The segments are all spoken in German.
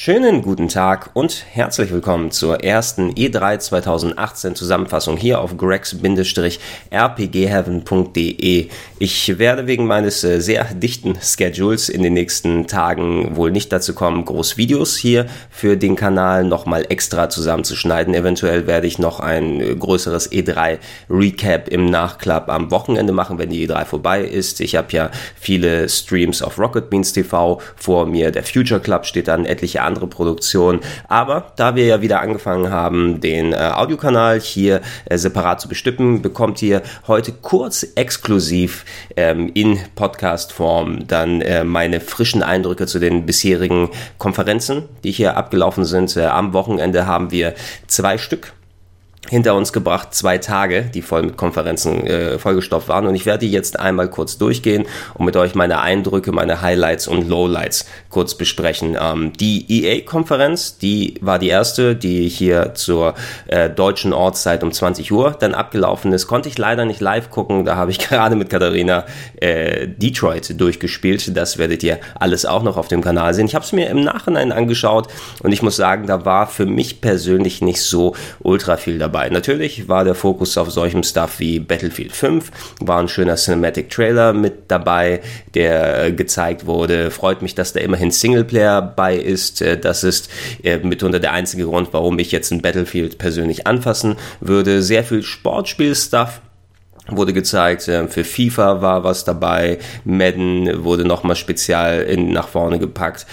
Schönen guten Tag und herzlich willkommen zur ersten E3 2018 Zusammenfassung hier auf gregs-rpgheaven.de. Ich werde wegen meines äh, sehr dichten Schedules in den nächsten Tagen wohl nicht dazu kommen, groß Videos hier für den Kanal nochmal extra zusammenzuschneiden. Eventuell werde ich noch ein äh, größeres E3 Recap im Nachklapp am Wochenende machen, wenn die E3 vorbei ist. Ich habe ja viele Streams auf Rocket Beans TV vor mir. Der Future Club steht dann etliche andere Produktionen. Aber da wir ja wieder angefangen haben, den äh, Audiokanal hier äh, separat zu bestimmen, bekommt ihr heute kurz exklusiv ähm, in Podcast-Form dann äh, meine frischen Eindrücke zu den bisherigen Konferenzen, die hier abgelaufen sind. Äh, am Wochenende haben wir zwei Stück hinter uns gebracht, zwei Tage, die voll mit Konferenzen äh, vollgestopft waren. Und ich werde die jetzt einmal kurz durchgehen und mit euch meine Eindrücke, meine Highlights und Lowlights kurz besprechen. Ähm, die EA-Konferenz, die war die erste, die hier zur äh, deutschen Ortszeit um 20 Uhr dann abgelaufen ist. Konnte ich leider nicht live gucken, da habe ich gerade mit Katharina äh, Detroit durchgespielt. Das werdet ihr alles auch noch auf dem Kanal sehen. Ich habe es mir im Nachhinein angeschaut und ich muss sagen, da war für mich persönlich nicht so ultra viel dabei dabei. Natürlich war der Fokus auf solchem Stuff wie Battlefield 5, war ein schöner Cinematic Trailer mit dabei, der äh, gezeigt wurde. Freut mich, dass da immerhin Singleplayer bei ist. Äh, das ist äh, mitunter der einzige Grund, warum ich jetzt ein Battlefield persönlich anfassen würde. Sehr viel Sportspiel-Stuff wurde gezeigt, für FIFA war was dabei, Madden wurde nochmal spezial in, nach vorne gepackt,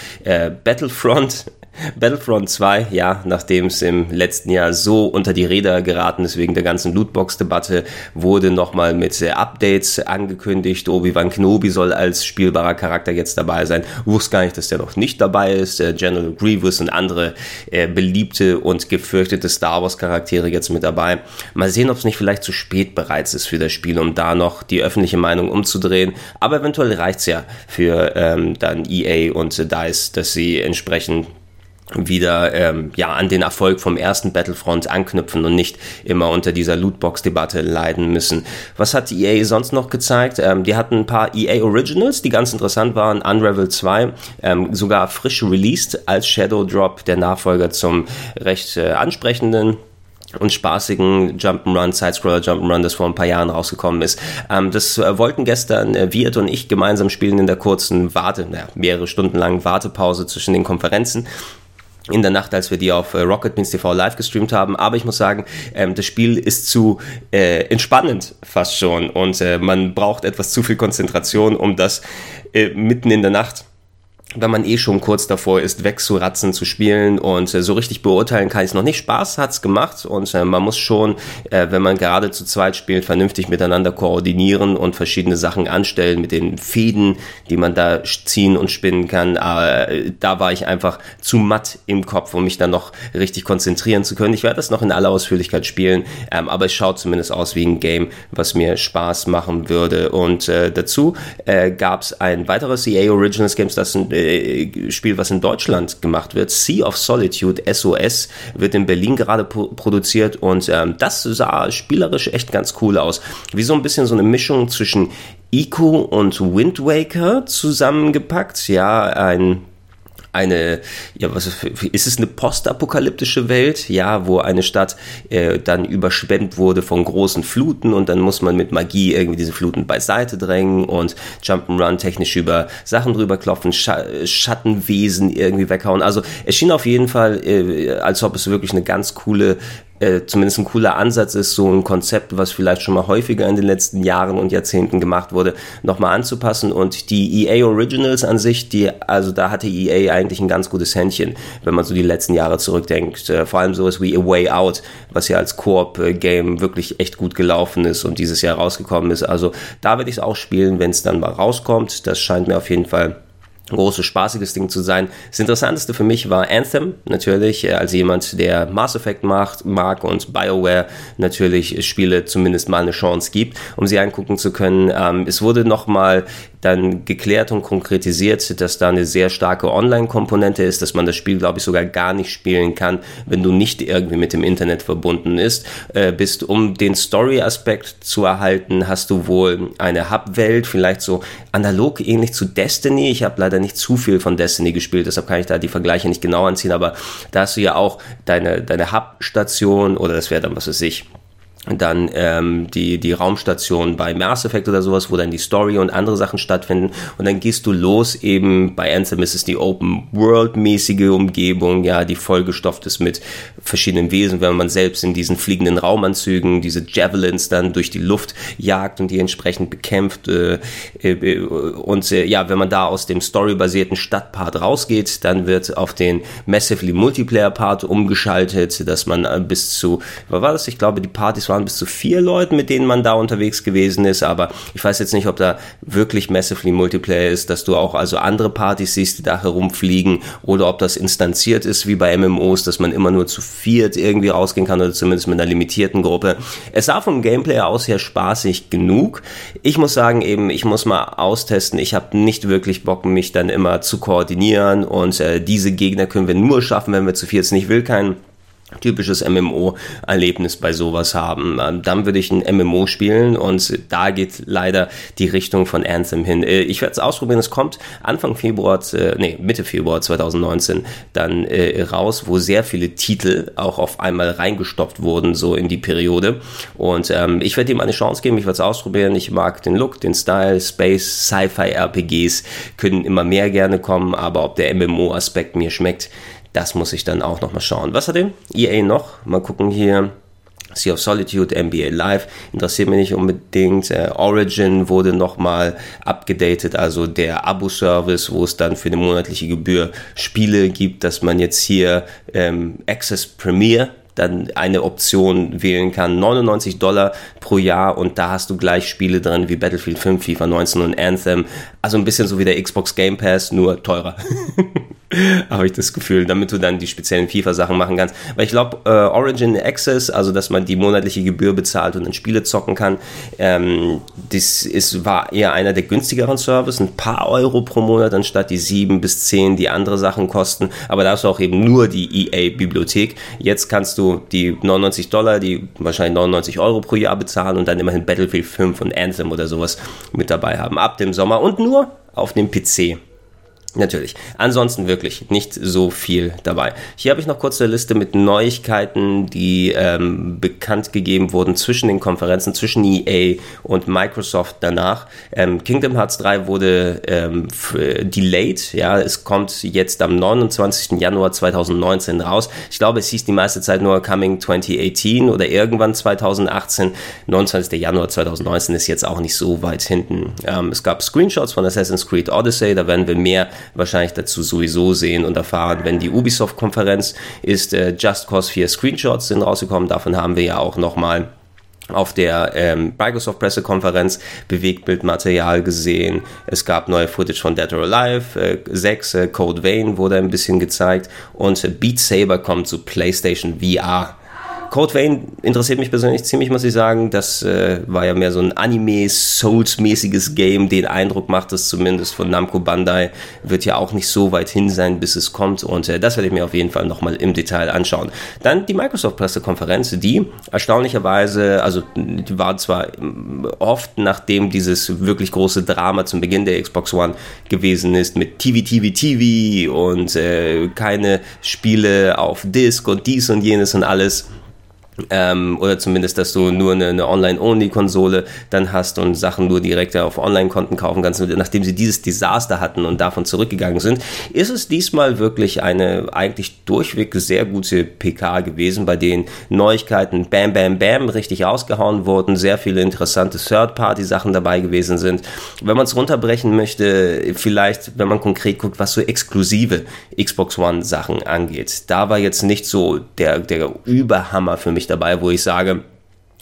Battlefront Battlefront 2, ja, nachdem es im letzten Jahr so unter die Räder geraten ist wegen der ganzen Lootbox-Debatte, wurde nochmal mit äh, Updates angekündigt. Obi-Wan Kenobi soll als spielbarer Charakter jetzt dabei sein. Wusste gar nicht, dass der noch nicht dabei ist. Äh, General Grievous und andere äh, beliebte und gefürchtete Star Wars-Charaktere jetzt mit dabei. Mal sehen, ob es nicht vielleicht zu spät bereits ist für das Spiel, um da noch die öffentliche Meinung umzudrehen. Aber eventuell reicht's ja für ähm, dann EA und äh, DICE, dass sie entsprechend wieder ähm, ja an den Erfolg vom ersten Battlefront anknüpfen und nicht immer unter dieser Lootbox-Debatte leiden müssen. Was hat die EA sonst noch gezeigt? Ähm, die hatten ein paar EA Originals, die ganz interessant waren. Unravel 2, ähm, sogar frisch released als Shadow Drop, der Nachfolger zum recht äh, ansprechenden und spaßigen Jump'n'Run, Sidescroller Jump'n'Run, das vor ein paar Jahren rausgekommen ist. Ähm, das äh, wollten gestern äh, Wirt und ich gemeinsam spielen in der kurzen Warte, naja, mehrere Stunden langen Wartepause zwischen den Konferenzen in der Nacht, als wir die auf äh, Rocket Beans TV live gestreamt haben. Aber ich muss sagen, ähm, das Spiel ist zu äh, entspannend fast schon und äh, man braucht etwas zu viel Konzentration, um das äh, mitten in der Nacht wenn man eh schon kurz davor ist, wegzuratzen, zu spielen und äh, so richtig beurteilen kann ich es noch nicht. Spaß hat's gemacht und äh, man muss schon, äh, wenn man gerade zu zweit spielt, vernünftig miteinander koordinieren und verschiedene Sachen anstellen mit den Fäden, die man da ziehen und spinnen kann. Äh, da war ich einfach zu matt im Kopf, um mich dann noch richtig konzentrieren zu können. Ich werde das noch in aller Ausführlichkeit spielen, ähm, aber es schaut zumindest aus wie ein Game, was mir Spaß machen würde. Und äh, dazu äh, gab es ein weiteres EA Originals Games, das sind äh, Spiel, was in Deutschland gemacht wird. Sea of Solitude, SOS, wird in Berlin gerade produziert und ähm, das sah spielerisch echt ganz cool aus. Wie so ein bisschen so eine Mischung zwischen Ico und Wind Waker zusammengepackt. Ja, ein eine, ja, was ist, ist es eine postapokalyptische Welt, ja, wo eine Stadt äh, dann überschwemmt wurde von großen Fluten und dann muss man mit Magie irgendwie diese Fluten beiseite drängen und Jump'n'Run technisch über Sachen drüber klopfen, Sch Schattenwesen irgendwie weghauen. Also es schien auf jeden Fall, äh, als ob es wirklich eine ganz coole äh, zumindest ein cooler Ansatz ist, so ein Konzept, was vielleicht schon mal häufiger in den letzten Jahren und Jahrzehnten gemacht wurde, nochmal anzupassen. Und die EA Originals an sich, die, also da hatte EA eigentlich ein ganz gutes Händchen, wenn man so die letzten Jahre zurückdenkt. Äh, vor allem sowas wie A Way Out, was ja als Koop-Game wirklich echt gut gelaufen ist und dieses Jahr rausgekommen ist. Also da werde ich es auch spielen, wenn es dann mal rauskommt. Das scheint mir auf jeden Fall großes, spaßiges Ding zu sein. Das Interessanteste für mich war Anthem, natürlich, äh, als jemand, der Mass Effect macht, mag und BioWare natürlich Spiele zumindest mal eine Chance gibt, um sie angucken zu können. Ähm, es wurde nochmal dann geklärt und konkretisiert, dass da eine sehr starke Online-Komponente ist, dass man das Spiel, glaube ich, sogar gar nicht spielen kann, wenn du nicht irgendwie mit dem Internet verbunden ist, äh, bist. Um den Story-Aspekt zu erhalten, hast du wohl eine Hub-Welt, vielleicht so analog ähnlich zu Destiny. Ich habe leider nicht zu viel von Destiny gespielt, deshalb kann ich da die Vergleiche nicht genau anziehen, aber da hast du ja auch deine, deine Hub-Station oder das wäre dann, was weiß ich, dann ähm, die, die Raumstation bei Mass Effect oder sowas, wo dann die Story und andere Sachen stattfinden. Und dann gehst du los, eben bei Anthem ist es die Open-World-mäßige Umgebung, ja, die vollgestopft ist mit verschiedenen Wesen, wenn man selbst in diesen fliegenden Raumanzügen diese Javelins dann durch die Luft jagt und die entsprechend bekämpft. Äh, äh, und äh, ja, wenn man da aus dem storybasierten Stadtpart rausgeht, dann wird auf den Massively Multiplayer-Part umgeschaltet, dass man äh, bis zu, was war das? Ich glaube, die Partys waren waren bis zu vier Leuten, mit denen man da unterwegs gewesen ist, aber ich weiß jetzt nicht, ob da wirklich massively Multiplayer ist, dass du auch also andere Partys siehst, die da herumfliegen oder ob das instanziert ist wie bei MMOs, dass man immer nur zu viert irgendwie rausgehen kann oder zumindest mit einer limitierten Gruppe. Es sah vom Gameplay aus her spaßig genug. Ich muss sagen eben, ich muss mal austesten. Ich habe nicht wirklich Bock, mich dann immer zu koordinieren und äh, diese Gegner können wir nur schaffen, wenn wir zu viert. Ich will keinen typisches MMO-Erlebnis bei sowas haben. Ähm, dann würde ich ein MMO spielen und da geht leider die Richtung von Anthem hin. Äh, ich werde es ausprobieren, es kommt Anfang Februar, äh, nee, Mitte Februar 2019 dann äh, raus, wo sehr viele Titel auch auf einmal reingestopft wurden, so in die Periode. Und ähm, ich werde ihm eine Chance geben, ich werde es ausprobieren. Ich mag den Look, den Style, Space, Sci-Fi-RPGs können immer mehr gerne kommen, aber ob der MMO-Aspekt mir schmeckt, das muss ich dann auch nochmal schauen. Was hat denn EA noch? Mal gucken hier. Sea of Solitude, NBA Live, interessiert mich nicht unbedingt. Äh, Origin wurde nochmal abgedatet, also der Abo-Service, wo es dann für eine monatliche Gebühr Spiele gibt, dass man jetzt hier ähm, Access Premier dann eine Option wählen kann. 99 Dollar pro Jahr und da hast du gleich Spiele drin wie Battlefield 5, FIFA 19 und Anthem. Also ein bisschen so wie der Xbox Game Pass, nur teurer. habe ich das Gefühl, damit du dann die speziellen FIFA-Sachen machen kannst. Weil ich glaube, äh, Origin Access, also dass man die monatliche Gebühr bezahlt und dann Spiele zocken kann, ähm, das ist, war eher einer der günstigeren Services, ein paar Euro pro Monat anstatt die sieben bis zehn, die andere Sachen kosten. Aber da hast du auch eben nur die EA-Bibliothek. Jetzt kannst du die 99 Dollar, die wahrscheinlich 99 Euro pro Jahr bezahlen und dann immerhin Battlefield 5 und Anthem oder sowas mit dabei haben. Ab dem Sommer und nur auf dem PC. Natürlich. Ansonsten wirklich nicht so viel dabei. Hier habe ich noch kurz eine Liste mit Neuigkeiten, die ähm, bekannt gegeben wurden zwischen den Konferenzen, zwischen EA und Microsoft danach. Ähm, Kingdom Hearts 3 wurde ähm, delayed. Ja, es kommt jetzt am 29. Januar 2019 raus. Ich glaube, es hieß die meiste Zeit nur Coming 2018 oder irgendwann 2018. 29. Januar 2019 ist jetzt auch nicht so weit hinten. Ähm, es gab Screenshots von Assassin's Creed Odyssey. Da werden wir mehr wahrscheinlich dazu sowieso sehen und erfahren, wenn die Ubisoft-Konferenz ist. Äh, Just Cause 4 Screenshots sind rausgekommen, davon haben wir ja auch nochmal auf der ähm, Microsoft Pressekonferenz Bewegtbildmaterial gesehen. Es gab neue Footage von Dead or Alive äh, 6, äh, Code Vein wurde ein bisschen gezeigt und Beat Saber kommt zu PlayStation VR. Code Vein interessiert mich persönlich ziemlich, muss ich sagen. Das äh, war ja mehr so ein Anime-Souls-mäßiges Game. Den Eindruck macht es zumindest von Namco Bandai. Wird ja auch nicht so weit hin sein, bis es kommt. Und äh, das werde ich mir auf jeden Fall nochmal im Detail anschauen. Dann die Microsoft-Pressekonferenz, die erstaunlicherweise, also die war zwar oft, nachdem dieses wirklich große Drama zum Beginn der Xbox One gewesen ist, mit TV, TV, TV und äh, keine Spiele auf Disk und dies und jenes und alles ähm, oder zumindest, dass du nur eine, eine Online-Only-Konsole dann hast und Sachen nur direkt auf Online-Konten kaufen kannst. Nachdem sie dieses Desaster hatten und davon zurückgegangen sind, ist es diesmal wirklich eine eigentlich durchweg sehr gute PK gewesen, bei denen Neuigkeiten bam, bam, bam richtig rausgehauen wurden, sehr viele interessante Third-Party-Sachen dabei gewesen sind. Wenn man es runterbrechen möchte, vielleicht, wenn man konkret guckt, was so exklusive Xbox One-Sachen angeht, da war jetzt nicht so der, der Überhammer für mich dabei, wo ich sage,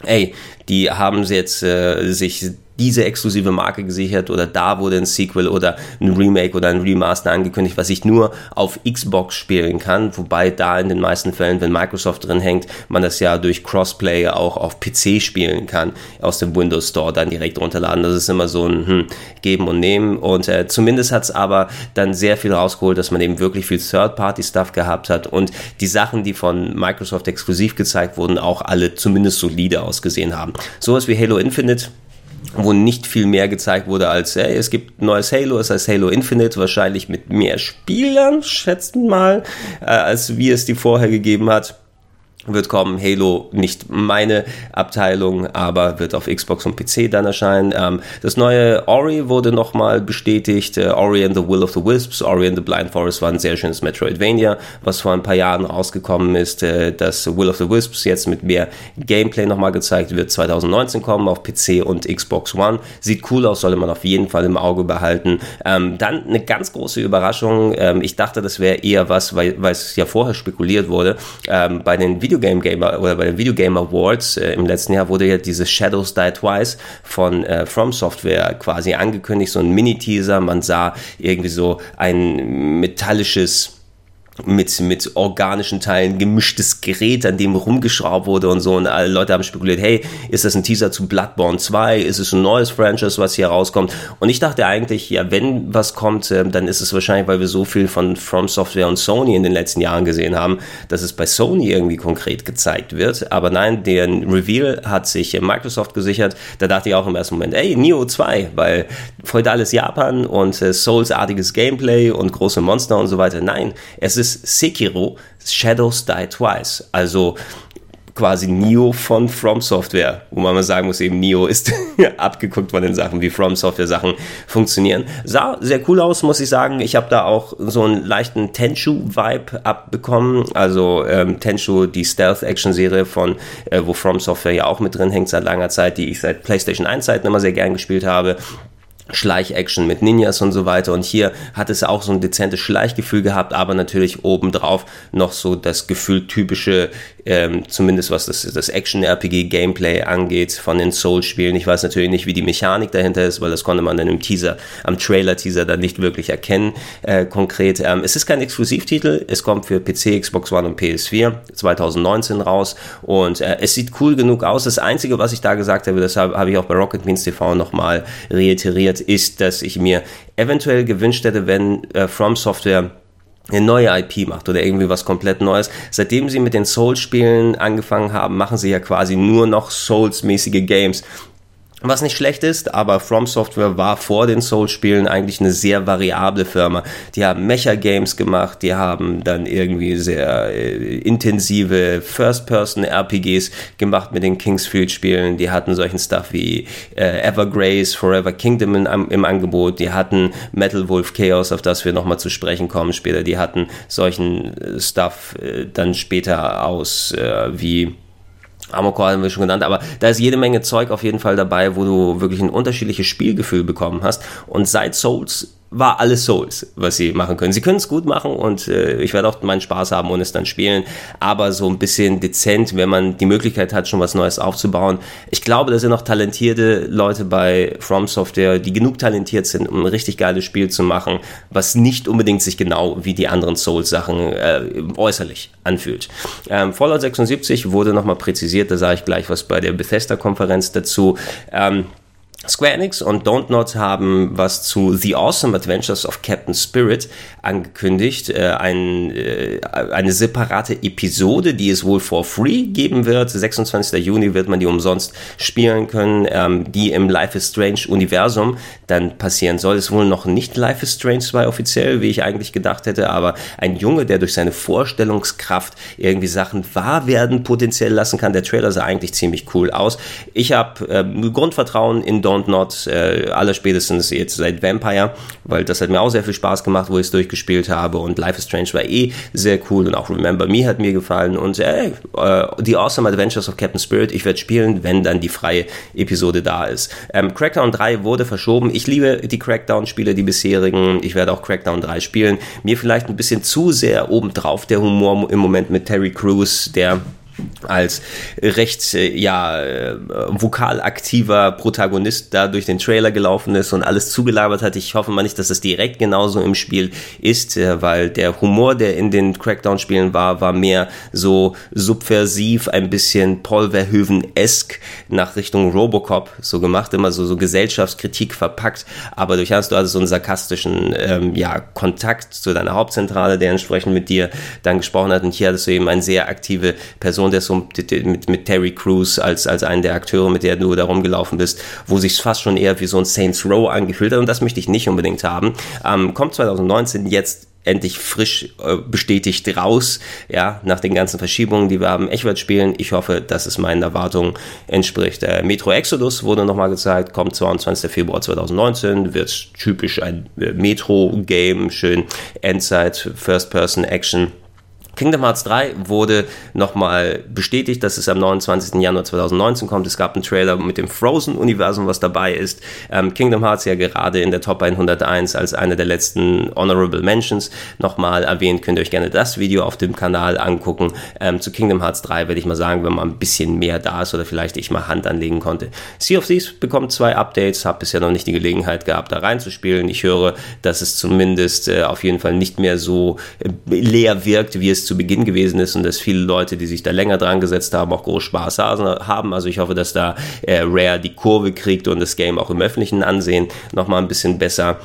ey, die haben jetzt äh, sich diese exklusive Marke gesichert oder da wurde ein Sequel oder ein Remake oder ein Remaster angekündigt, was ich nur auf Xbox spielen kann, wobei da in den meisten Fällen, wenn Microsoft drin hängt, man das ja durch Crossplay auch auf PC spielen kann, aus dem Windows Store dann direkt runterladen. Das ist immer so ein hm, Geben und Nehmen und äh, zumindest hat es aber dann sehr viel rausgeholt, dass man eben wirklich viel Third-Party-Stuff gehabt hat und die Sachen, die von Microsoft exklusiv gezeigt wurden, auch alle zumindest solide ausgesehen haben. Sowas wie Halo Infinite wo nicht viel mehr gezeigt wurde als, hey, es gibt neues Halo, es heißt Halo Infinite, wahrscheinlich mit mehr Spielern, schätzen mal, äh, als wie es die vorher gegeben hat wird kommen. Halo nicht meine Abteilung, aber wird auf Xbox und PC dann erscheinen. Ähm, das neue Ori wurde nochmal bestätigt. Äh, Ori and the Will of the Wisps, Ori and the Blind Forest war ein sehr schönes Metroidvania, was vor ein paar Jahren rausgekommen ist. Äh, das Will of the Wisps jetzt mit mehr Gameplay nochmal gezeigt wird 2019 kommen auf PC und Xbox One. Sieht cool aus, sollte man auf jeden Fall im Auge behalten. Ähm, dann eine ganz große Überraschung. Ähm, ich dachte, das wäre eher was, weil, es ja vorher spekuliert wurde, ähm, bei den Video Videogame Gamer oder bei den Videogame Awards äh, im letzten Jahr wurde ja dieses Shadows Die Twice von äh, From Software quasi angekündigt, so ein Mini-Teaser. Man sah irgendwie so ein metallisches mit, mit organischen Teilen gemischtes Gerät, an dem rumgeschraubt wurde und so. Und alle Leute haben spekuliert, hey, ist das ein Teaser zu Bloodborne 2? Ist es ein neues Franchise, was hier rauskommt? Und ich dachte eigentlich, ja, wenn was kommt, ähm, dann ist es wahrscheinlich, weil wir so viel von From Software und Sony in den letzten Jahren gesehen haben, dass es bei Sony irgendwie konkret gezeigt wird. Aber nein, den Reveal hat sich Microsoft gesichert. Da dachte ich auch im ersten Moment, ey, Neo 2, weil feudales Japan und äh, Souls-artiges Gameplay und große Monster und so weiter. Nein, es ist ist Sekiro Shadows Die Twice. Also quasi Neo von From Software, wo man mal sagen muss, eben Neo ist abgeguckt von den Sachen, wie From Software Sachen funktionieren. Sah sehr cool aus, muss ich sagen. Ich habe da auch so einen leichten Tenchu-Vibe abbekommen. Also ähm, Tenchu, die Stealth-Action-Serie von, äh, wo From Software ja auch mit drin hängt seit langer Zeit, die ich seit PlayStation 1 Zeiten immer sehr gern gespielt habe. Schleichaction mit Ninjas und so weiter. Und hier hat es auch so ein dezentes Schleichgefühl gehabt, aber natürlich obendrauf noch so das Gefühl typische, ähm, zumindest was das, das Action-RPG-Gameplay angeht von den Soul-Spielen. Ich weiß natürlich nicht, wie die Mechanik dahinter ist, weil das konnte man dann im Teaser, am Trailer-Teaser dann nicht wirklich erkennen, äh, konkret. Ähm, es ist kein Exklusivtitel, es kommt für PC, Xbox One und PS4 2019 raus und äh, es sieht cool genug aus. Das Einzige, was ich da gesagt habe, deshalb habe ich auch bei Rocket Beans TV nochmal reiteriert, ist, dass ich mir eventuell gewünscht hätte, wenn äh, From Software eine neue IP macht oder irgendwie was komplett Neues. Seitdem sie mit den Souls-Spielen angefangen haben, machen sie ja quasi nur noch Souls-mäßige Games. Was nicht schlecht ist, aber From Software war vor den Souls-Spielen eigentlich eine sehr variable Firma. Die haben Mecha-Games gemacht, die haben dann irgendwie sehr äh, intensive First-Person-RPGs gemacht mit den Kingsfield-Spielen. Die hatten solchen Stuff wie äh, Evergrace, Forever Kingdom in, im Angebot. Die hatten Metal Wolf Chaos, auf das wir nochmal zu sprechen kommen später. Die hatten solchen äh, Stuff äh, dann später aus äh, wie Amokor haben wir schon genannt, aber da ist jede Menge Zeug auf jeden Fall dabei, wo du wirklich ein unterschiedliches Spielgefühl bekommen hast. Und seit Souls war alles Souls, was sie machen können. Sie können es gut machen und äh, ich werde auch meinen Spaß haben und es dann spielen, aber so ein bisschen dezent, wenn man die Möglichkeit hat, schon was Neues aufzubauen. Ich glaube, da sind noch talentierte Leute bei From Software, die genug talentiert sind, um ein richtig geiles Spiel zu machen, was nicht unbedingt sich genau wie die anderen Souls-Sachen äh, äußerlich anfühlt. Ähm, Fallout 76 wurde nochmal präzisiert, da sage ich gleich was bei der Bethesda-Konferenz dazu. Ähm, Square Enix und Don't Not haben was zu The Awesome Adventures of Captain Spirit angekündigt. Äh, ein, äh, eine separate Episode, die es wohl for free geben wird. 26. Juni wird man die umsonst spielen können, ähm, die im Life is Strange Universum dann passieren soll. Es ist wohl noch nicht Life is Strange 2 offiziell, wie ich eigentlich gedacht hätte, aber ein Junge, der durch seine Vorstellungskraft irgendwie Sachen wahr werden potenziell lassen kann. Der Trailer sah eigentlich ziemlich cool aus. Ich habe äh, Grundvertrauen in Don't Don't Not, äh, aller spätestens jetzt seit Vampire, weil das hat mir auch sehr viel Spaß gemacht, wo ich es durchgespielt habe und Life is Strange war eh sehr cool und auch Remember Me hat mir gefallen und äh, äh, The Awesome Adventures of Captain Spirit, ich werde spielen, wenn dann die freie Episode da ist. Ähm, Crackdown 3 wurde verschoben. Ich liebe die Crackdown-Spiele, die bisherigen. Ich werde auch Crackdown 3 spielen. Mir vielleicht ein bisschen zu sehr obendrauf der Humor im Moment mit Terry Crews, der als recht äh, ja äh, vokal aktiver Protagonist da durch den Trailer gelaufen ist und alles zugelabert hat. Ich hoffe mal nicht, dass das direkt genauso im Spiel ist, äh, weil der Humor, der in den Crackdown-Spielen war, war mehr so subversiv, ein bisschen Paul Verhoeven-esk nach Richtung Robocop so gemacht, immer so, so Gesellschaftskritik verpackt, aber durch hast du also so einen sarkastischen ähm, ja, Kontakt zu deiner Hauptzentrale, der entsprechend mit dir dann gesprochen hat und hier hattest du eben eine sehr aktive Person, der so mit, mit Terry Crews als, als einen der Akteure, mit der du da rumgelaufen bist, wo sich fast schon eher wie so ein Saints Row angefühlt hat und das möchte ich nicht unbedingt haben. Ähm, kommt 2019 jetzt endlich frisch äh, bestätigt raus, ja, nach den ganzen Verschiebungen, die wir haben, Echwert spielen. Ich hoffe, dass es meinen Erwartungen entspricht. Äh, Metro Exodus wurde nochmal gezeigt, kommt 22. Februar 2019, wird typisch ein äh, Metro-Game, schön Endzeit, First-Person-Action Kingdom Hearts 3 wurde nochmal bestätigt, dass es am 29. Januar 2019 kommt. Es gab einen Trailer mit dem Frozen-Universum, was dabei ist. Ähm, Kingdom Hearts ja gerade in der Top 101 als eine der letzten Honorable Mentions nochmal erwähnt. Könnt ihr euch gerne das Video auf dem Kanal angucken. Ähm, zu Kingdom Hearts 3 werde ich mal sagen, wenn mal ein bisschen mehr da ist oder vielleicht ich mal Hand anlegen konnte. Sea of Thieves bekommt zwei Updates, habe bisher noch nicht die Gelegenheit gehabt, da reinzuspielen. Ich höre, dass es zumindest äh, auf jeden Fall nicht mehr so äh, leer wirkt, wie es zu Beginn gewesen ist und dass viele Leute, die sich da länger dran gesetzt haben, auch groß Spaß haben. Also ich hoffe, dass da äh, Rare die Kurve kriegt und das Game auch im öffentlichen Ansehen nochmal ein bisschen besser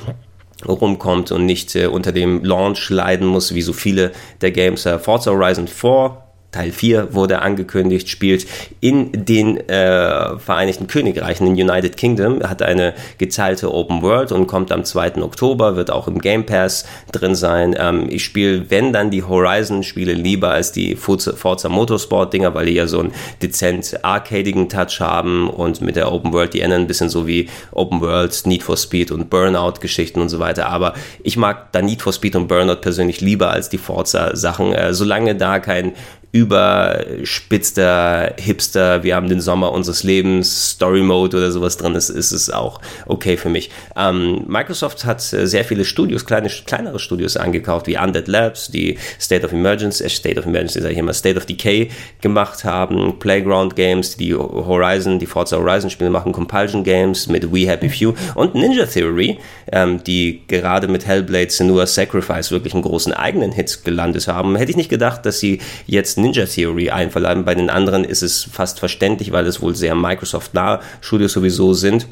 rumkommt und nicht äh, unter dem Launch leiden muss, wie so viele der Games. Äh, Forza Horizon 4 Teil 4 wurde angekündigt, spielt in den äh, Vereinigten Königreichen, in United Kingdom, hat eine geteilte Open World und kommt am 2. Oktober, wird auch im Game Pass drin sein. Ähm, ich spiele, wenn dann die Horizon-Spiele lieber als die Forza, Forza Motorsport-Dinger, weil die ja so einen dezent arcadigen Touch haben und mit der Open World, die ändern ein bisschen so wie Open World, Need for Speed und Burnout-Geschichten und so weiter. Aber ich mag da Need for Speed und Burnout persönlich lieber als die Forza-Sachen, äh, solange da kein überspitzter Hipster, wir haben den Sommer unseres Lebens, Story Mode oder sowas drin ist, ist es auch okay für mich. Ähm, Microsoft hat äh, sehr viele Studios, kleine, kleinere Studios angekauft, wie Undead Labs, die State of Emergency, äh, State of Emergency, sag ich immer, State of Decay gemacht haben, Playground Games, die Horizon, die Forza Horizon Spiele machen, Compulsion Games mit We Happy Few und Ninja Theory, ähm, die gerade mit Hellblade Senua Sacrifice wirklich einen großen eigenen Hit gelandet haben. Hätte ich nicht gedacht, dass sie jetzt Ninja Theory einverleiben. Bei den anderen ist es fast verständlich, weil es wohl sehr Microsoft-nahe Studios sowieso sind.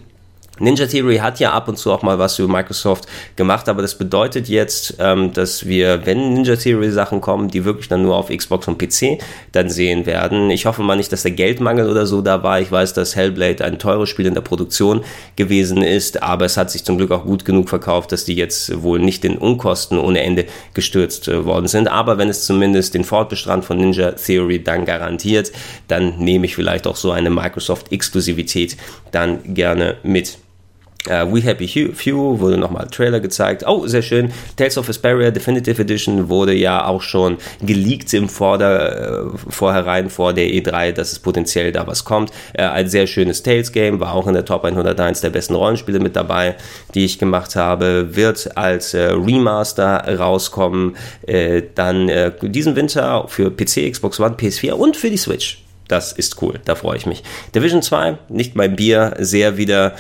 Ninja Theory hat ja ab und zu auch mal was für Microsoft gemacht, aber das bedeutet jetzt, ähm, dass wir, wenn Ninja Theory Sachen kommen, die wirklich dann nur auf Xbox und PC dann sehen werden. Ich hoffe mal nicht, dass der Geldmangel oder so da war. Ich weiß, dass Hellblade ein teures Spiel in der Produktion gewesen ist, aber es hat sich zum Glück auch gut genug verkauft, dass die jetzt wohl nicht in Unkosten ohne Ende gestürzt äh, worden sind. Aber wenn es zumindest den Fortbestand von Ninja Theory dann garantiert, dann nehme ich vielleicht auch so eine Microsoft-Exklusivität dann gerne mit. Uh, We Happy Few wurde nochmal Trailer gezeigt. Oh, sehr schön. Tales of Asperia Definitive Edition wurde ja auch schon geleakt im Vorder, äh, Vorherein vor der E3, dass es potenziell da was kommt. Äh, ein sehr schönes Tales-Game, war auch in der Top 101 der besten Rollenspiele mit dabei, die ich gemacht habe. Wird als äh, Remaster rauskommen. Äh, dann äh, diesen Winter für PC, Xbox One, PS4 und für die Switch. Das ist cool, da freue ich mich. Division 2, nicht mein Bier, sehr wieder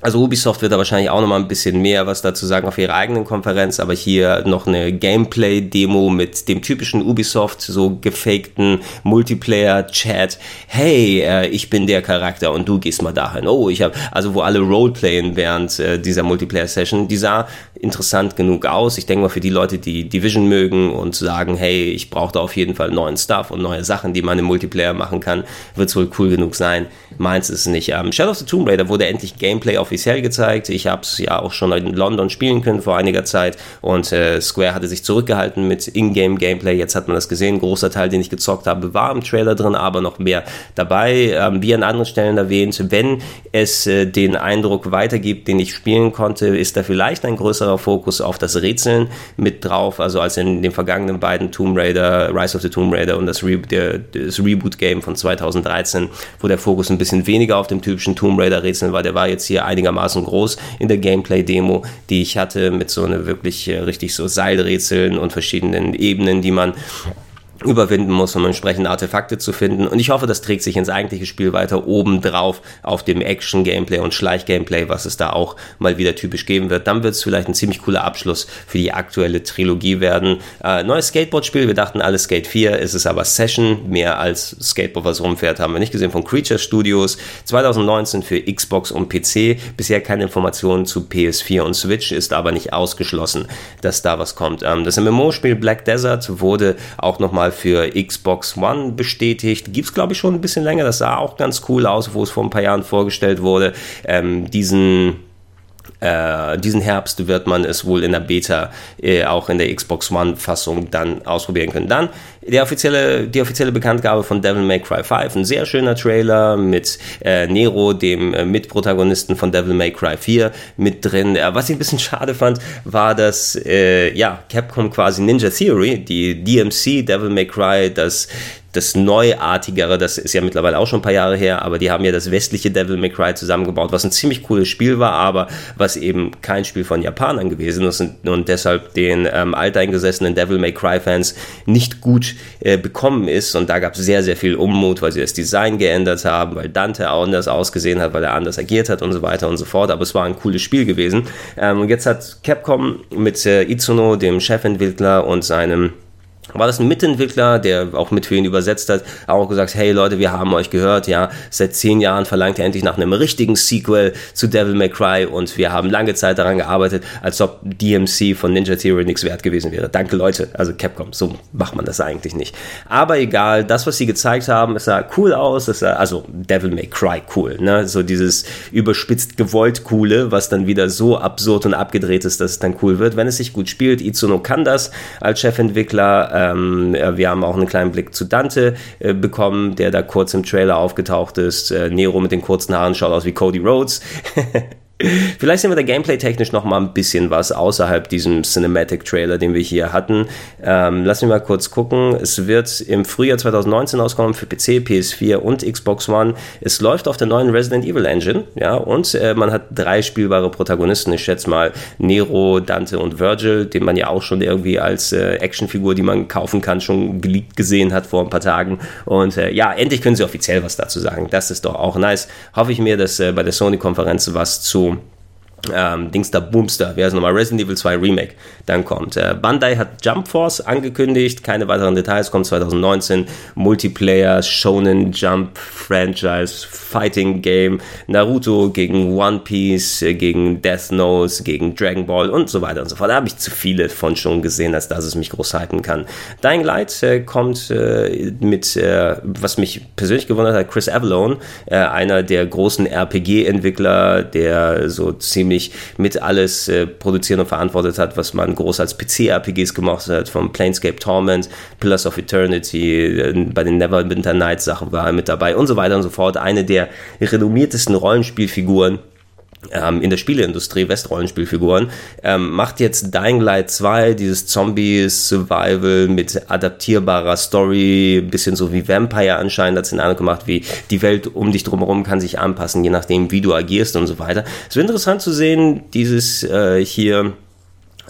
also Ubisoft wird da wahrscheinlich auch noch mal ein bisschen mehr was dazu sagen auf ihrer eigenen Konferenz, aber hier noch eine Gameplay-Demo mit dem typischen Ubisoft, so gefakten Multiplayer-Chat. Hey, äh, ich bin der Charakter und du gehst mal dahin. Oh, ich habe, also wo alle Roleplayen während äh, dieser Multiplayer-Session, die sah interessant genug aus. Ich denke mal für die Leute, die Division mögen und sagen, hey, ich brauche da auf jeden Fall neuen Stuff und neue Sachen, die man im Multiplayer machen kann, wird es wohl cool genug sein. Meins ist es nicht. Ähm, Shadow of the Tomb Raider wurde endlich Gameplay auf offiziell gezeigt. Ich habe es ja auch schon in London spielen können vor einiger Zeit und äh, Square hatte sich zurückgehalten mit Ingame-Gameplay. Jetzt hat man das gesehen. Ein großer Teil, den ich gezockt habe, war im Trailer drin, aber noch mehr dabei. Ähm, wie an anderen Stellen erwähnt, wenn es äh, den Eindruck weitergibt, den ich spielen konnte, ist da vielleicht ein größerer Fokus auf das Rätseln mit drauf, also als in den vergangenen beiden Tomb Raider, Rise of the Tomb Raider und das, Re der, das Reboot-Game von 2013, wo der Fokus ein bisschen weniger auf dem typischen Tomb Raider-Rätseln war. Der war jetzt hier einiger einigermaßen groß in der Gameplay-Demo, die ich hatte, mit so einer wirklich äh, richtig so Seilrätseln und verschiedenen Ebenen, die man überwinden muss, um entsprechende Artefakte zu finden. Und ich hoffe, das trägt sich ins eigentliche Spiel weiter oben drauf auf dem Action-Gameplay und Schleich-Gameplay, was es da auch mal wieder typisch geben wird. Dann wird es vielleicht ein ziemlich cooler Abschluss für die aktuelle Trilogie werden. Äh, neues Skateboard-Spiel, wir dachten alles Skate 4, ist es aber Session, mehr als Skateboard, was rumfährt, haben wir nicht gesehen von Creature Studios. 2019 für Xbox und PC. Bisher keine Informationen zu PS4 und Switch, ist aber nicht ausgeschlossen, dass da was kommt. Ähm, das MMO-Spiel Black Desert wurde auch nochmal mal für Xbox One bestätigt. Gibt es, glaube ich, schon ein bisschen länger. Das sah auch ganz cool aus, wo es vor ein paar Jahren vorgestellt wurde. Ähm, diesen äh, diesen Herbst wird man es wohl in der Beta äh, auch in der Xbox One Fassung dann ausprobieren können. Dann der offizielle, die offizielle Bekanntgabe von Devil May Cry 5, ein sehr schöner Trailer mit äh, Nero, dem äh, Mitprotagonisten von Devil May Cry 4 mit drin. Äh, was ich ein bisschen schade fand, war, dass äh, ja, Capcom quasi Ninja Theory, die DMC Devil May Cry, das das Neuartigere, das ist ja mittlerweile auch schon ein paar Jahre her, aber die haben ja das westliche Devil May Cry zusammengebaut, was ein ziemlich cooles Spiel war, aber was eben kein Spiel von Japanern gewesen ist und, und deshalb den ähm, alteingesessenen Devil May Cry Fans nicht gut äh, bekommen ist. Und da gab es sehr, sehr viel Unmut, weil sie das Design geändert haben, weil Dante anders ausgesehen hat, weil er anders agiert hat und so weiter und so fort. Aber es war ein cooles Spiel gewesen. Ähm, und jetzt hat Capcom mit äh, Itsuno, dem Chefentwickler und seinem war das ein Mitentwickler, der auch mit für ihn übersetzt hat, auch gesagt, hey Leute, wir haben euch gehört, ja, seit zehn Jahren verlangt er endlich nach einem richtigen Sequel zu Devil May Cry und wir haben lange Zeit daran gearbeitet, als ob DMC von Ninja Theory nichts wert gewesen wäre. Danke Leute, also Capcom, so macht man das eigentlich nicht. Aber egal, das, was sie gezeigt haben, es sah cool aus, es sah, also Devil May Cry cool, ne, so dieses überspitzt gewollt coole, was dann wieder so absurd und abgedreht ist, dass es dann cool wird. Wenn es sich gut spielt, Itsuno kann das als Chefentwickler, ähm, wir haben auch einen kleinen Blick zu Dante äh, bekommen, der da kurz im Trailer aufgetaucht ist. Äh, Nero mit den kurzen Haaren schaut aus wie Cody Rhodes. Vielleicht sehen wir da gameplay-technisch noch mal ein bisschen was außerhalb diesem Cinematic-Trailer, den wir hier hatten. Ähm, lass mich mal kurz gucken. Es wird im Frühjahr 2019 auskommen für PC, PS4 und Xbox One. Es läuft auf der neuen Resident Evil Engine, ja, und äh, man hat drei spielbare Protagonisten. Ich schätze mal Nero, Dante und Virgil, den man ja auch schon irgendwie als äh, Actionfigur, die man kaufen kann, schon geleakt gesehen hat vor ein paar Tagen. Und äh, ja, endlich können sie offiziell was dazu sagen. Das ist doch auch nice. Hoffe ich mir, dass äh, bei der Sony-Konferenz was zu ähm, Dings da Boomster, wie heißt nochmal, Resident Evil 2 Remake, dann kommt. Äh, Bandai hat Jump Force angekündigt, keine weiteren Details, kommt 2019, Multiplayer, Shonen Jump Franchise, Fighting Game, Naruto gegen One Piece, äh, gegen Death Note, gegen Dragon Ball und so weiter und so fort. Da habe ich zu viele von schon gesehen, als dass es mich groß halten kann. Dying Light äh, kommt äh, mit, äh, was mich persönlich gewundert hat, Chris Avalone, äh, einer der großen RPG-Entwickler, der so ziemlich ziemlich mit alles äh, produziert und verantwortet hat, was man groß als PC-RPGs gemacht hat, vom Planescape Torment, Pillars of Eternity, äh, bei den Neverwinter Nights Sachen war er mit dabei und so weiter und so fort. Eine der renommiertesten Rollenspielfiguren ähm, in der Spieleindustrie, Westrollenspielfiguren, ähm, macht jetzt Dying Light 2, dieses Zombie-Survival mit adaptierbarer Story, bisschen so wie Vampire anscheinend, hat es den Eindruck gemacht, wie die Welt um dich drumherum kann sich anpassen, je nachdem, wie du agierst und so weiter. Es wird interessant zu sehen, dieses äh, hier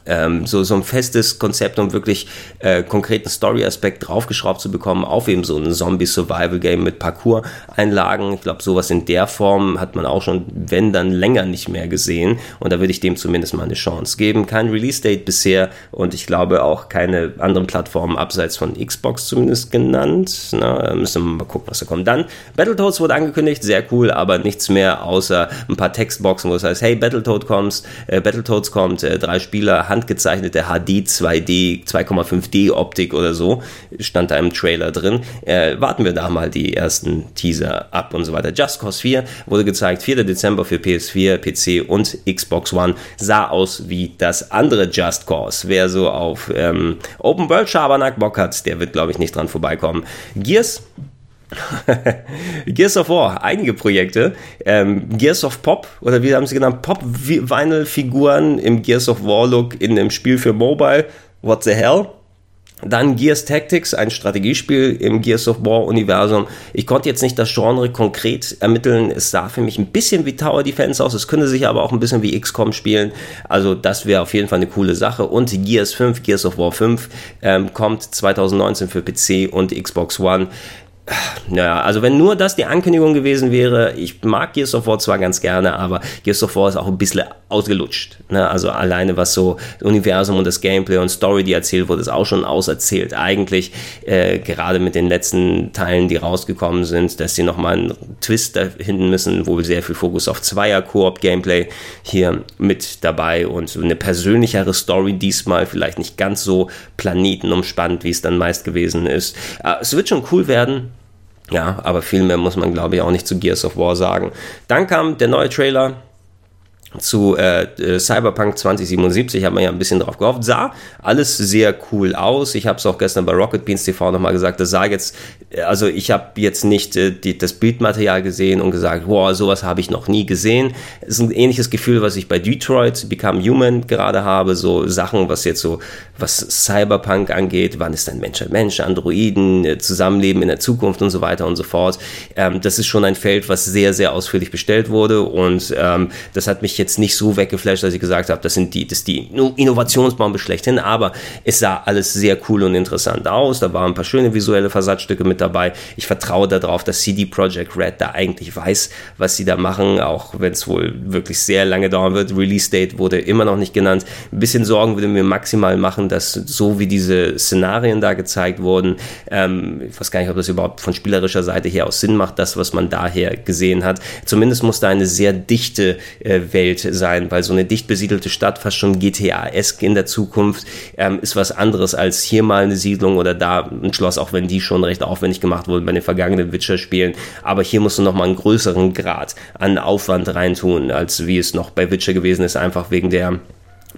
ähm, so, so ein festes Konzept, um wirklich äh, konkreten Story-Aspekt draufgeschraubt zu bekommen, auf eben so ein Zombie-Survival-Game mit Parcours-Einlagen. Ich glaube, sowas in der Form hat man auch schon, wenn dann länger nicht mehr gesehen. Und da würde ich dem zumindest mal eine Chance geben. Kein Release-Date bisher und ich glaube auch keine anderen Plattformen abseits von Xbox zumindest genannt. Na, müssen wir mal gucken, was da kommt. Dann, Battletoads wurde angekündigt, sehr cool, aber nichts mehr außer ein paar Textboxen, wo es heißt, hey, Battletoad kommt, äh, Battletoads kommt, äh, drei Spieler, handgezeichnete HD 2D, 2,5D Optik oder so, stand da im Trailer drin. Äh, warten wir da mal die ersten Teaser ab und so weiter. Just Cause 4 wurde gezeigt, 4. Dezember für PS4, PC und Xbox One. Sah aus wie das andere Just Cause. Wer so auf ähm, Open World Schabernack Bock hat, der wird, glaube ich, nicht dran vorbeikommen. Gears Gears of War, einige Projekte. Ähm, Gears of Pop, oder wie haben sie genannt? Pop-Vinyl-Figuren im Gears of War-Look in einem Spiel für Mobile. What the hell? Dann Gears Tactics, ein Strategiespiel im Gears of War Universum. Ich konnte jetzt nicht das Genre konkret ermitteln. Es sah für mich ein bisschen wie Tower Defense aus. Es könnte sich aber auch ein bisschen wie XCOM spielen. Also das wäre auf jeden Fall eine coole Sache. Und Gears 5, Gears of War 5 ähm, kommt 2019 für PC und Xbox One. Naja, also wenn nur das die Ankündigung gewesen wäre, ich mag Gears of War zwar ganz gerne, aber Gears of War ist auch ein bisschen ausgelutscht. Ne? Also alleine was so Universum und das Gameplay und Story, die erzählt wurde, ist auch schon auserzählt. Eigentlich, äh, gerade mit den letzten Teilen, die rausgekommen sind, dass sie nochmal einen Twist da hinten müssen, wohl sehr viel Fokus auf Zweier-Koop-Gameplay hier mit dabei und eine persönlichere Story diesmal, vielleicht nicht ganz so planetenumspannt, wie es dann meist gewesen ist. Äh, es wird schon cool werden. Ja, aber viel mehr muss man, glaube ich, auch nicht zu Gears of War sagen. Dann kam der neue Trailer zu äh, äh Cyberpunk 2077 hat man ja ein bisschen drauf gehofft. Sah alles sehr cool aus. Ich habe es auch gestern bei Rocket Beans TV nochmal gesagt. Das sah jetzt, äh, also ich habe jetzt nicht äh, die, das Bildmaterial gesehen und gesagt, wow, sowas habe ich noch nie gesehen. Es ist ein ähnliches Gefühl, was ich bei Detroit Become Human gerade habe. So Sachen, was jetzt so, was Cyberpunk angeht. Wann ist ein Mensch ein Mensch? Androiden, äh, Zusammenleben in der Zukunft und so weiter und so fort. Ähm, das ist schon ein Feld, was sehr, sehr ausführlich bestellt wurde und ähm, das hat mich jetzt nicht so weggeflasht, dass ich gesagt habe, das sind die, das die Innovationsbombe schlechthin, aber es sah alles sehr cool und interessant aus. Da waren ein paar schöne visuelle Versatzstücke mit dabei. Ich vertraue darauf, dass CD Projekt Red da eigentlich weiß, was sie da machen, auch wenn es wohl wirklich sehr lange dauern wird. Release Date wurde immer noch nicht genannt. Ein bisschen Sorgen würde mir maximal machen, dass so wie diese Szenarien da gezeigt wurden, ähm, ich weiß gar nicht, ob das überhaupt von spielerischer Seite her aus Sinn macht, das, was man daher gesehen hat. Zumindest muss da eine sehr dichte äh, Welt Welt sein, weil so eine dicht besiedelte Stadt, fast schon GTA-esk in der Zukunft, ähm, ist was anderes als hier mal eine Siedlung oder da ein Schloss, auch wenn die schon recht aufwendig gemacht wurden bei den vergangenen Witcher-Spielen. Aber hier musst du nochmal einen größeren Grad an Aufwand reintun, als wie es noch bei Witcher gewesen ist, einfach wegen der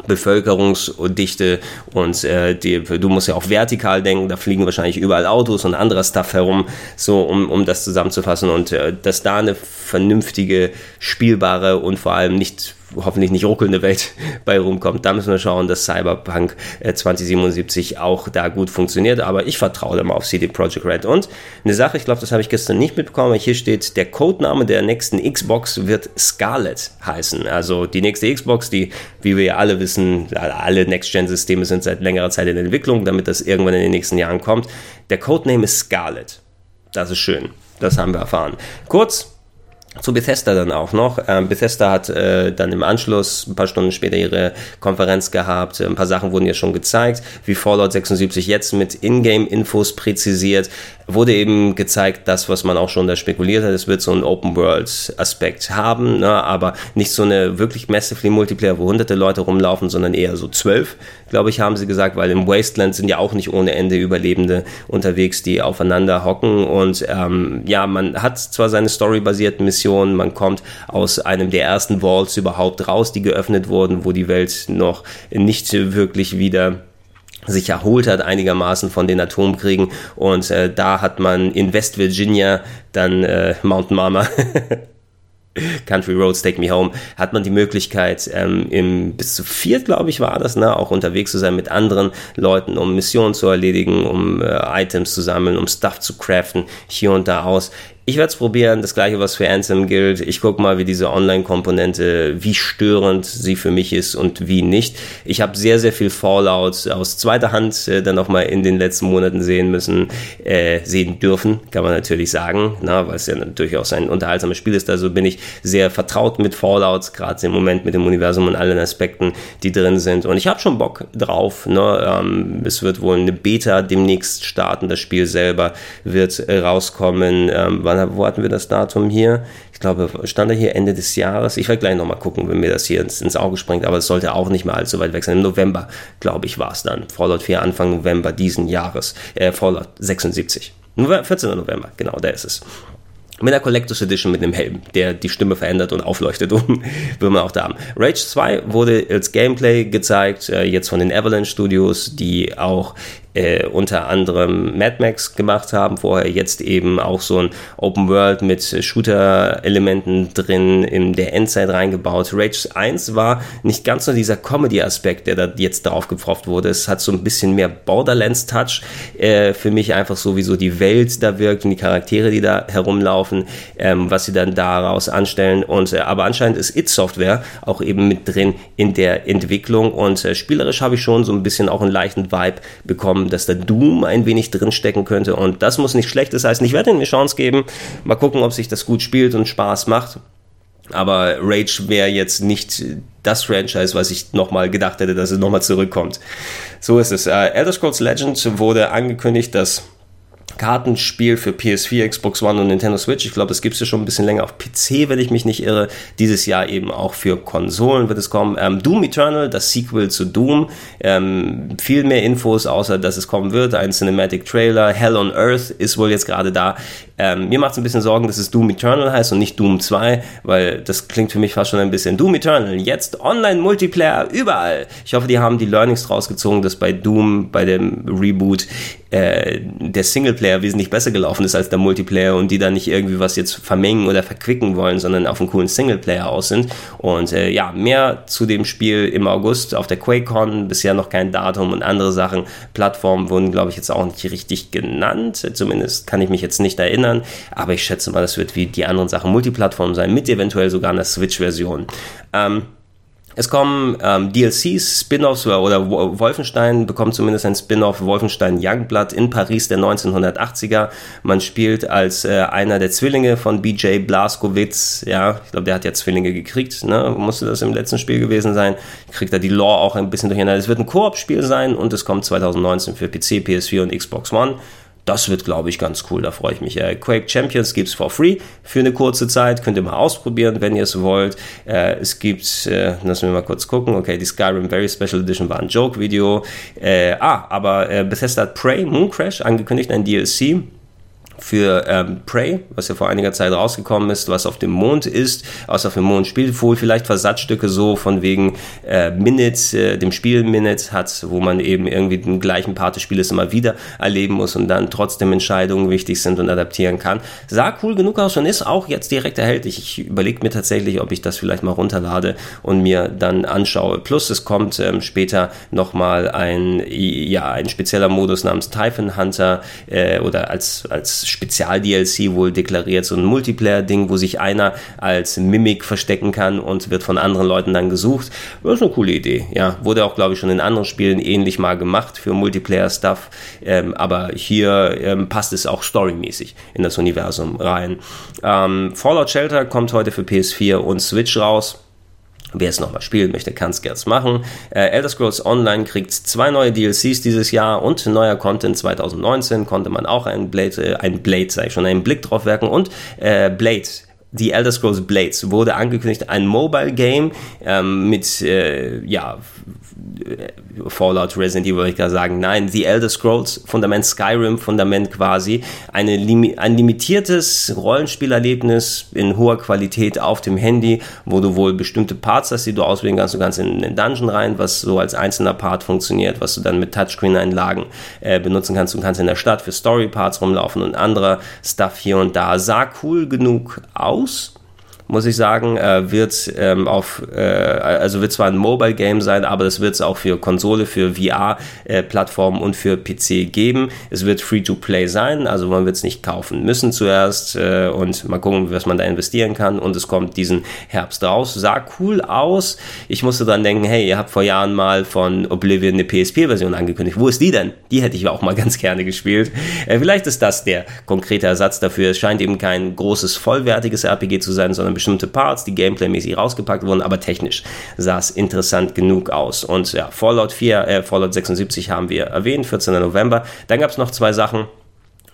Bevölkerungsdichte und äh, die, du musst ja auch vertikal denken, da fliegen wahrscheinlich überall Autos und anderer Stuff herum, so um, um das zusammenzufassen und äh, dass da eine vernünftige, spielbare und vor allem nicht hoffentlich nicht ruckelnde Welt bei rumkommt. Da müssen wir schauen, dass Cyberpunk 2077 äh, auch da gut funktioniert. Aber ich vertraue da mal auf CD Projekt Red. Und eine Sache, ich glaube, das habe ich gestern nicht mitbekommen. Hier steht, der Codename der nächsten Xbox wird Scarlet heißen. Also die nächste Xbox, die, wie wir ja alle wissen, alle Next-Gen-Systeme sind seit längerer Zeit in Entwicklung, damit das irgendwann in den nächsten Jahren kommt. Der Codename ist Scarlet. Das ist schön. Das haben wir erfahren. Kurz, zu Bethesda dann auch noch. Ähm, Bethesda hat äh, dann im Anschluss ein paar Stunden später ihre Konferenz gehabt. Ein paar Sachen wurden ja schon gezeigt, wie Fallout 76 jetzt mit Ingame-Infos präzisiert wurde eben gezeigt, das, was man auch schon da spekuliert hat, es wird so einen Open-World-Aspekt haben, ne, aber nicht so eine wirklich massively Multiplayer, wo hunderte Leute rumlaufen, sondern eher so zwölf, glaube ich, haben sie gesagt, weil im Wasteland sind ja auch nicht ohne Ende Überlebende unterwegs, die aufeinander hocken und ähm, ja, man hat zwar seine storybasierten Missionen, man kommt aus einem der ersten Vaults überhaupt raus, die geöffnet wurden, wo die Welt noch nicht wirklich wieder sich erholt hat einigermaßen von den Atomkriegen. Und äh, da hat man in West Virginia dann äh, Mountain Mama Country Roads Take Me Home, hat man die Möglichkeit, ähm, im, bis zu vier, glaube ich, war das, ne, auch unterwegs zu sein mit anderen Leuten, um Missionen zu erledigen, um äh, Items zu sammeln, um Stuff zu craften, hier und da aus ich werde es probieren, das gleiche, was für Anthem gilt. Ich gucke mal, wie diese Online-Komponente, wie störend sie für mich ist und wie nicht. Ich habe sehr, sehr viel Fallout aus zweiter Hand äh, dann auch mal in den letzten Monaten sehen müssen, äh, sehen dürfen, kann man natürlich sagen, na, weil es ja durchaus ein unterhaltsames Spiel ist. Also bin ich sehr vertraut mit Fallout, gerade im Moment mit dem Universum und allen Aspekten, die drin sind. Und ich habe schon Bock drauf. Ne? Ähm, es wird wohl eine Beta demnächst starten. Das Spiel selber wird rauskommen. Ähm, wann, wo hatten wir das Datum hier? Ich glaube, stand er hier Ende des Jahres. Ich werde gleich nochmal gucken, wenn mir das hier ins, ins Auge springt, aber es sollte auch nicht mehr allzu weit weg sein. Im November, glaube ich, war es dann. Fallout 4 Anfang November diesen Jahres. Äh, Fallout 76. 14. November, genau, da ist es mit einer Collectors Edition mit einem Helm, der die Stimme verändert und aufleuchtet, um, will man auch da haben. Rage 2 wurde als Gameplay gezeigt, äh, jetzt von den Avalanche Studios, die auch äh, unter anderem Mad Max gemacht haben, vorher jetzt eben auch so ein Open World mit Shooter-Elementen drin in der Endzeit reingebaut. Rage 1 war nicht ganz so dieser Comedy-Aspekt, der da jetzt drauf gepfropft wurde. Es hat so ein bisschen mehr Borderlands-Touch äh, für mich einfach so, wie so die Welt da wirkt und die Charaktere, die da herumlaufen, ähm, was sie dann daraus anstellen. Und äh, aber anscheinend ist It Software auch eben mit drin in der Entwicklung und äh, spielerisch habe ich schon so ein bisschen auch einen leichten Vibe bekommen, dass da Doom ein wenig drinstecken könnte und das muss nicht schlecht sein. Ich werde ihm eine Chance geben. Mal gucken, ob sich das gut spielt und Spaß macht. Aber Rage wäre jetzt nicht das Franchise, was ich nochmal gedacht hätte, dass es nochmal zurückkommt. So ist es. Äh, Elder Scrolls Legend wurde angekündigt, dass Kartenspiel für PS4, Xbox One und Nintendo Switch. Ich glaube, das gibt es ja schon ein bisschen länger auf PC, wenn ich mich nicht irre. Dieses Jahr eben auch für Konsolen wird es kommen. Ähm, Doom Eternal, das Sequel zu Doom. Ähm, viel mehr Infos, außer dass es kommen wird. Ein Cinematic Trailer. Hell on Earth ist wohl jetzt gerade da. Ähm, mir macht es ein bisschen Sorgen, dass es Doom Eternal heißt und nicht Doom 2, weil das klingt für mich fast schon ein bisschen Doom Eternal. Jetzt Online-Multiplayer überall. Ich hoffe, die haben die Learnings rausgezogen, dass bei Doom, bei dem Reboot, äh, der Singleplayer wesentlich besser gelaufen ist als der Multiplayer und die dann nicht irgendwie was jetzt vermengen oder verquicken wollen, sondern auf einen coolen Singleplayer aus sind. Und äh, ja, mehr zu dem Spiel im August auf der QuakeCon, bisher noch kein Datum und andere Sachen. Plattformen wurden, glaube ich, jetzt auch nicht richtig genannt. Zumindest kann ich mich jetzt nicht erinnern. Aber ich schätze mal, das wird wie die anderen Sachen Multiplattform sein, mit eventuell sogar einer Switch-Version. Ähm, es kommen ähm, DLCs, Spin-offs oder Wolfenstein bekommt zumindest ein Spin-off Wolfenstein Youngblood in Paris der 1980er. Man spielt als äh, einer der Zwillinge von BJ Blazkowicz. Ja, ich glaube, der hat ja Zwillinge gekriegt. Ne? Musste das im letzten Spiel gewesen sein. Kriegt da die Lore auch ein bisschen durcheinander. Es wird ein Koop-Spiel sein und es kommt 2019 für PC, PS4 und Xbox One. Das wird, glaube ich, ganz cool. Da freue ich mich. Äh, Quake Champions gibt es for free für eine kurze Zeit. Könnt ihr mal ausprobieren, wenn ihr es wollt. Äh, es gibt, äh, lassen wir mal kurz gucken. Okay, die Skyrim Very Special Edition war ein Joke-Video. Äh, ah, aber äh, Bethesda hat Prey Moon Crash angekündigt, ein DLC für ähm, Prey, was ja vor einiger Zeit rausgekommen ist, was auf dem Mond ist, aus auf dem Mond spielt, wohl vielleicht Versatzstücke so von wegen äh, Minutes, äh, dem Spiel Minutes hat, wo man eben irgendwie den gleichen Part des Spieles immer wieder erleben muss und dann trotzdem Entscheidungen wichtig sind und adaptieren kann. Sah cool genug aus und ist auch jetzt direkt erhältlich. Ich überlege mir tatsächlich, ob ich das vielleicht mal runterlade und mir dann anschaue. Plus es kommt ähm, später nochmal ein, ja, ein spezieller Modus namens Typhon Hunter äh, oder als, als Spezial-DLC wohl deklariert, so ein Multiplayer-Ding, wo sich einer als Mimik verstecken kann und wird von anderen Leuten dann gesucht. Das ist eine coole Idee, ja. Wurde auch, glaube ich, schon in anderen Spielen ähnlich mal gemacht für Multiplayer-Stuff, ähm, aber hier ähm, passt es auch storymäßig in das Universum rein. Ähm, Fallout Shelter kommt heute für PS4 und Switch raus. Wer es nochmal spielen möchte, kann es gerne machen. Äh, Elder Scrolls Online kriegt zwei neue DLCs dieses Jahr und neuer Content 2019 konnte man auch ein Blade, äh, ein Blade, sag ich schon, einen Blick drauf werken und äh, Blade The Elder Scrolls Blades wurde angekündigt, ein Mobile Game ähm, mit äh, ja Fallout, Resident Evil, würde ich gerade sagen. Nein, The Elder Scrolls, Fundament Skyrim, Fundament quasi. Eine, ein limitiertes Rollenspielerlebnis in hoher Qualität auf dem Handy, wo du wohl bestimmte Parts hast, die du auswählen kannst. Du kannst in den Dungeon rein, was so als einzelner Part funktioniert, was du dann mit Touchscreen-Einlagen äh, benutzen kannst. Du kannst in der Stadt für Story-Parts rumlaufen und anderer Stuff hier und da. Sah cool genug aus house muss ich sagen, äh, wird ähm, auf, äh, also wird zwar ein Mobile Game sein, aber das wird es auch für Konsole, für VR-Plattformen äh, und für PC geben. Es wird Free-to-Play sein, also man wird es nicht kaufen müssen zuerst äh, und mal gucken, was man da investieren kann. Und es kommt diesen Herbst raus. Sah cool aus. Ich musste dann denken, hey, ihr habt vor Jahren mal von Oblivion eine PSP-Version angekündigt. Wo ist die denn? Die hätte ich auch mal ganz gerne gespielt. Äh, vielleicht ist das der konkrete Ersatz dafür. Es scheint eben kein großes, vollwertiges RPG zu sein, sondern bestimmte Parts, die gameplaymäßig rausgepackt wurden, aber technisch sah es interessant genug aus. Und ja, Fallout 4, äh, Fallout 76 haben wir erwähnt, 14. November. Dann gab es noch zwei Sachen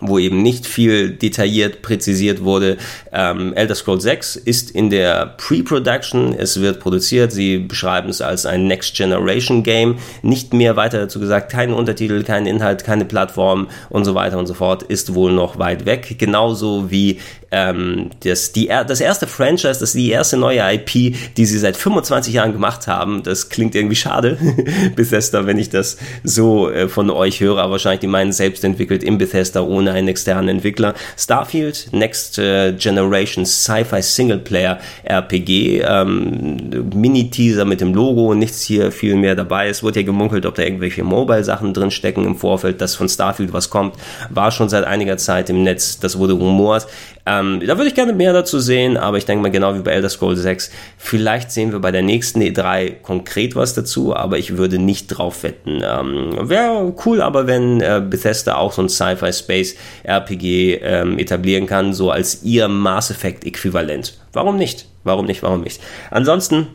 wo eben nicht viel detailliert präzisiert wurde. Ähm, Elder Scrolls 6 ist in der Pre-Production, es wird produziert, sie beschreiben es als ein Next Generation Game, nicht mehr weiter dazu gesagt, kein Untertitel, kein Inhalt, keine Plattform und so weiter und so fort, ist wohl noch weit weg, genauso wie ähm, das, die, das erste Franchise, das ist die erste neue IP, die sie seit 25 Jahren gemacht haben. Das klingt irgendwie schade, Bethesda, wenn ich das so äh, von euch höre, aber wahrscheinlich die meinen selbst entwickelt im Bethesda ohne einen externen Entwickler. Starfield, Next äh, Generation Sci-Fi Singleplayer RPG, ähm, Mini-Teaser mit dem Logo, nichts hier viel mehr dabei. Es wurde ja gemunkelt, ob da irgendwelche Mobile-Sachen drin stecken im Vorfeld, dass von Starfield was kommt, war schon seit einiger Zeit im Netz, das wurde rumort. Ähm, da würde ich gerne mehr dazu sehen, aber ich denke mal genau wie bei Elder Scrolls 6, vielleicht sehen wir bei der nächsten E3 konkret was dazu, aber ich würde nicht drauf wetten. Ähm, Wäre cool, aber wenn äh, Bethesda auch so ein Sci-Fi Space RPG ähm, etablieren kann, so als ihr Mass Effect Äquivalent. Warum nicht? Warum nicht? Warum nicht? Ansonsten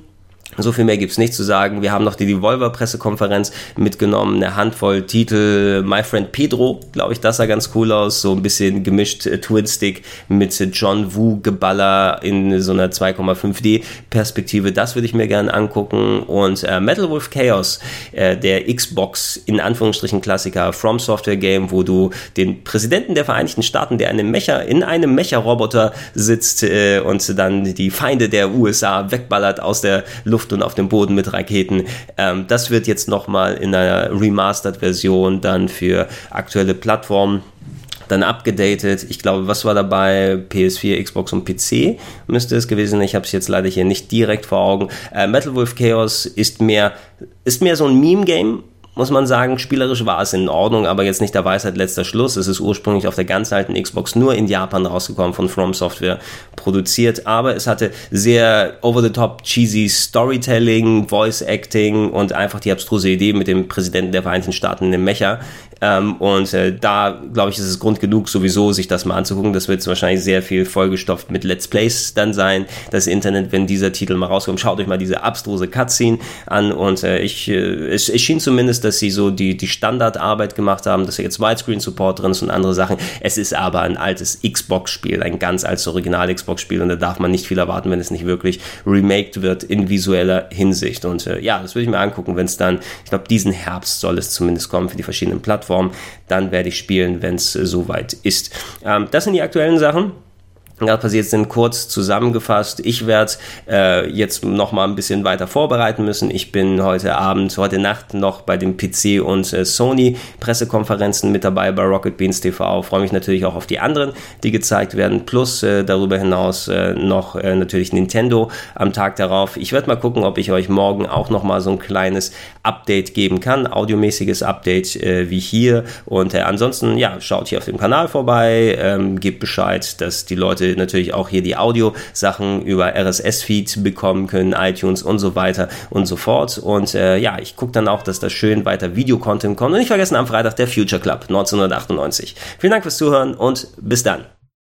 so viel mehr gibt's nicht zu sagen. Wir haben noch die Devolver-Pressekonferenz mitgenommen, eine Handvoll Titel. My Friend Pedro, glaube ich, das sah ganz cool aus. So ein bisschen gemischt äh, Twin-Stick mit John Woo-Geballer in so einer 2,5D-Perspektive. Das würde ich mir gerne angucken. Und äh, Metal Wolf Chaos, äh, der Xbox in Anführungsstrichen Klassiker From Software Game, wo du den Präsidenten der Vereinigten Staaten, der einem Mecha, in einem Mecha-Roboter sitzt äh, und dann die Feinde der USA wegballert aus der Luft Luft und auf dem Boden mit Raketen. Ähm, das wird jetzt nochmal in einer Remastered-Version dann für aktuelle Plattformen dann abgedatet. Ich glaube, was war dabei? PS4, Xbox und PC müsste es gewesen sein. Ich habe es jetzt leider hier nicht direkt vor Augen. Äh, Metal Wolf Chaos ist mehr, ist mehr so ein Meme-Game muss man sagen, spielerisch war es in Ordnung, aber jetzt nicht der Weisheit letzter Schluss. Es ist ursprünglich auf der ganz alten Xbox nur in Japan rausgekommen, von From Software produziert, aber es hatte sehr over-the-top cheesy Storytelling, Voice Acting und einfach die abstruse Idee mit dem Präsidenten der Vereinigten Staaten dem Mecha. Ähm, und äh, da, glaube ich, ist es Grund genug, sowieso sich das mal anzugucken. Das wird wahrscheinlich sehr viel vollgestopft mit Let's Plays dann sein. Das Internet, wenn dieser Titel mal rauskommt, schaut euch mal diese abstruse Cutscene an und äh, ich, äh, es, es schien zumindest dass sie so die, die Standardarbeit gemacht haben, dass jetzt Widescreen-Support drin ist und andere Sachen. Es ist aber ein altes Xbox-Spiel, ein ganz altes Original-Xbox-Spiel und da darf man nicht viel erwarten, wenn es nicht wirklich remaked wird in visueller Hinsicht. Und äh, ja, das würde ich mir angucken, wenn es dann, ich glaube, diesen Herbst soll es zumindest kommen für die verschiedenen Plattformen. Dann werde ich spielen, wenn es äh, soweit ist. Ähm, das sind die aktuellen Sachen gerade passiert sind, kurz zusammengefasst. Ich werde äh, jetzt noch mal ein bisschen weiter vorbereiten müssen. Ich bin heute Abend, heute Nacht noch bei den PC und äh, Sony Pressekonferenzen mit dabei bei Rocket Beans TV. Freue mich natürlich auch auf die anderen, die gezeigt werden. Plus äh, darüber hinaus äh, noch äh, natürlich Nintendo am Tag darauf. Ich werde mal gucken, ob ich euch morgen auch noch mal so ein kleines Update geben kann, audiomäßiges Update äh, wie hier. Und äh, ansonsten ja, schaut hier auf dem Kanal vorbei, ähm, gebt Bescheid, dass die Leute natürlich auch hier die Audio-Sachen über RSS-Feed bekommen können, iTunes und so weiter und so fort. Und äh, ja, ich gucke dann auch, dass da schön weiter Videocontent kommt. Und nicht vergessen am Freitag der Future Club 1998. Vielen Dank fürs Zuhören und bis dann.